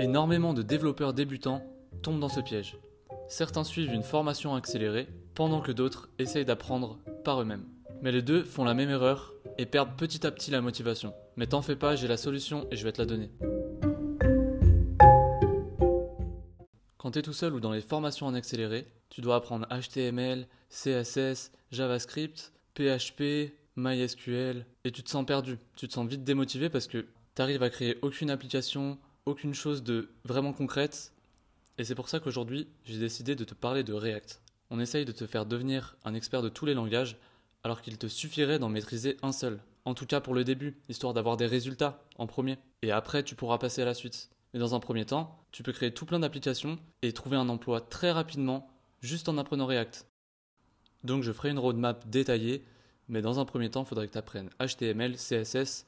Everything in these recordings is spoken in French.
Énormément de développeurs débutants tombent dans ce piège. Certains suivent une formation accélérée, pendant que d'autres essayent d'apprendre par eux-mêmes. Mais les deux font la même erreur et perdent petit à petit la motivation. Mais t'en fais pas, j'ai la solution et je vais te la donner. Quand tu es tout seul ou dans les formations en accéléré, tu dois apprendre HTML, CSS, JavaScript, PHP, MySQL, et tu te sens perdu. Tu te sens vite démotivé parce que tu arrives à créer aucune application, aucune chose de vraiment concrète. Et c'est pour ça qu'aujourd'hui, j'ai décidé de te parler de React. On essaye de te faire devenir un expert de tous les langages, alors qu'il te suffirait d'en maîtriser un seul. En tout cas pour le début, histoire d'avoir des résultats en premier. Et après, tu pourras passer à la suite. Mais dans un premier temps, tu peux créer tout plein d'applications et trouver un emploi très rapidement juste en apprenant React. Donc je ferai une roadmap détaillée, mais dans un premier temps, il faudrait que tu apprennes HTML, CSS,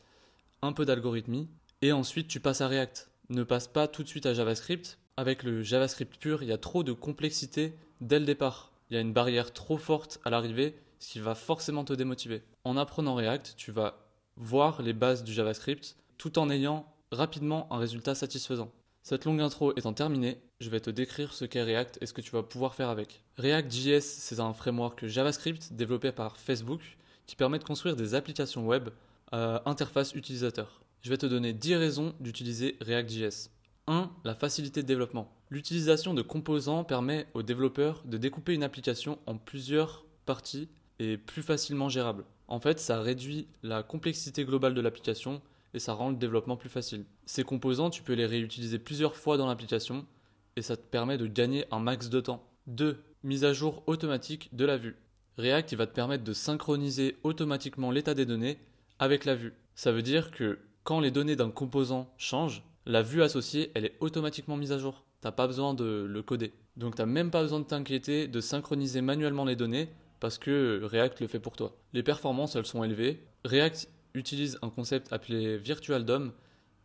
un peu d'algorithmie, et ensuite tu passes à React. Ne passe pas tout de suite à JavaScript. Avec le JavaScript pur, il y a trop de complexité dès le départ. Il y a une barrière trop forte à l'arrivée, ce qui va forcément te démotiver. En apprenant React, tu vas voir les bases du JavaScript tout en ayant rapidement un résultat satisfaisant. Cette longue intro étant terminée, je vais te décrire ce qu'est React et ce que tu vas pouvoir faire avec. React.js, c'est un framework JavaScript développé par Facebook qui permet de construire des applications web à interface utilisateur. Je vais te donner 10 raisons d'utiliser React.js. 1. La facilité de développement. L'utilisation de composants permet aux développeurs de découper une application en plusieurs parties et plus facilement gérable. En fait, ça réduit la complexité globale de l'application et ça rend le développement plus facile. Ces composants, tu peux les réutiliser plusieurs fois dans l'application et ça te permet de gagner un max de temps. 2. Mise à jour automatique de la vue. React il va te permettre de synchroniser automatiquement l'état des données avec la vue. Ça veut dire que quand les données d'un composant changent, la vue associée, elle est automatiquement mise à jour. T'as pas besoin de le coder. Donc t'as même pas besoin de t'inquiéter de synchroniser manuellement les données parce que React le fait pour toi. Les performances, elles sont élevées. React utilise un concept appelé Virtual DOM.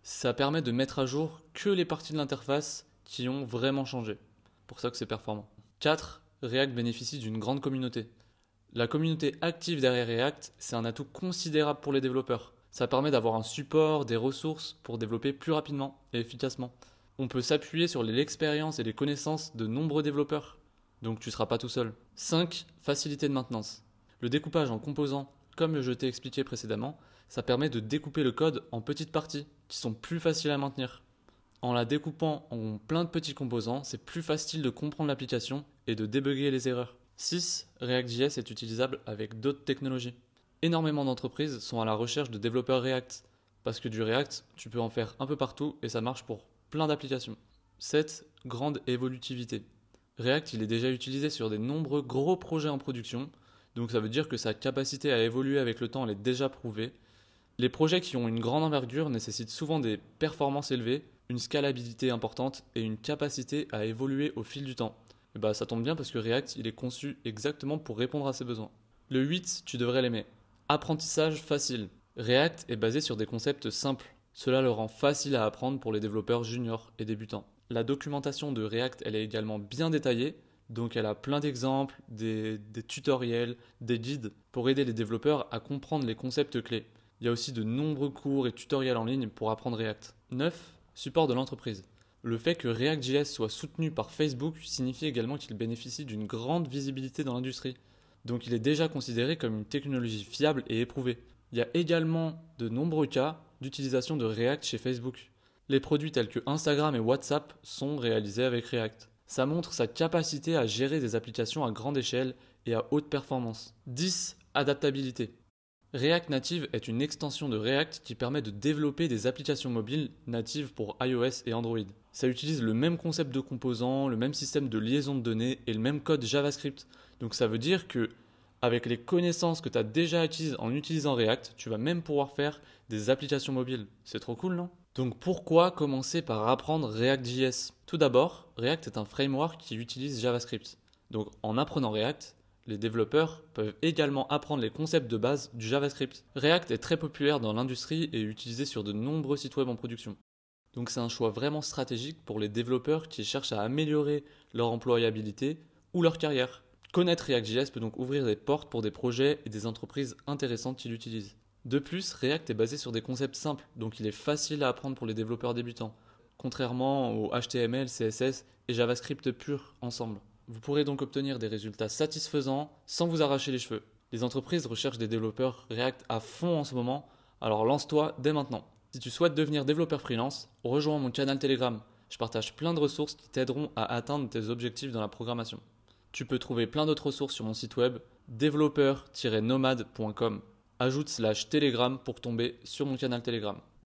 Ça permet de mettre à jour que les parties de l'interface qui ont vraiment changé. Pour ça que c'est performant. 4. React bénéficie d'une grande communauté. La communauté active derrière React, c'est un atout considérable pour les développeurs. Ça permet d'avoir un support, des ressources pour développer plus rapidement et efficacement. On peut s'appuyer sur l'expérience et les connaissances de nombreux développeurs. Donc tu ne seras pas tout seul. 5. Facilité de maintenance. Le découpage en composants, comme je t'ai expliqué précédemment, ça permet de découper le code en petites parties qui sont plus faciles à maintenir. En la découpant en plein de petits composants, c'est plus facile de comprendre l'application et de débugger les erreurs. 6. React.js est utilisable avec d'autres technologies. Énormément d'entreprises sont à la recherche de développeurs React, parce que du React, tu peux en faire un peu partout et ça marche pour plein d'applications. 7. Grande évolutivité. React, il est déjà utilisé sur des nombreux gros projets en production, donc ça veut dire que sa capacité à évoluer avec le temps, elle est déjà prouvée. Les projets qui ont une grande envergure nécessitent souvent des performances élevées, une scalabilité importante et une capacité à évoluer au fil du temps. Et bah ça tombe bien parce que React, il est conçu exactement pour répondre à ces besoins. Le 8, tu devrais l'aimer. Apprentissage facile. React est basé sur des concepts simples. Cela le rend facile à apprendre pour les développeurs juniors et débutants. La documentation de React, est également bien détaillée, donc elle a plein d'exemples, des, des, tutoriels, des guides pour aider les développeurs à comprendre les concepts clés. Il y a aussi de nombreux cours et tutoriels en ligne pour apprendre React. 9. Support de l'entreprise. Le fait que React.js soit soutenu par Facebook signifie également qu'il bénéficie d'une grande visibilité dans l'industrie. Donc il est déjà considéré comme une technologie fiable et éprouvée. Il y a également de nombreux cas d'utilisation de React chez Facebook. Les produits tels que Instagram et WhatsApp sont réalisés avec React. Ça montre sa capacité à gérer des applications à grande échelle et à haute performance. 10. Adaptabilité. React Native est une extension de React qui permet de développer des applications mobiles natives pour iOS et Android. Ça utilise le même concept de composants, le même système de liaison de données et le même code JavaScript. Donc ça veut dire que avec les connaissances que tu as déjà acquises en utilisant React, tu vas même pouvoir faire des applications mobiles. C'est trop cool, non? Donc pourquoi commencer par apprendre React.js Tout d'abord, React est un framework qui utilise JavaScript. Donc en apprenant React, les développeurs peuvent également apprendre les concepts de base du JavaScript. React est très populaire dans l'industrie et utilisé sur de nombreux sites web en production. Donc c'est un choix vraiment stratégique pour les développeurs qui cherchent à améliorer leur employabilité ou leur carrière. Connaître React.js peut donc ouvrir des portes pour des projets et des entreprises intéressantes qui l'utilisent. De plus, React est basé sur des concepts simples, donc il est facile à apprendre pour les développeurs débutants. contrairement au HTML, CSS et JavaScript pur ensemble. Vous pourrez donc obtenir des résultats satisfaisants sans vous arracher les cheveux. Les entreprises recherchent des développeurs React à fond en ce moment, alors lance-toi dès maintenant. Si tu souhaites devenir développeur freelance, rejoins mon canal Telegram. Je partage plein de ressources qui t'aideront à atteindre tes objectifs dans la programmation. Tu peux trouver plein d'autres ressources sur mon site web développeur-nomade.com. Ajoute slash Telegram pour tomber sur mon canal Telegram.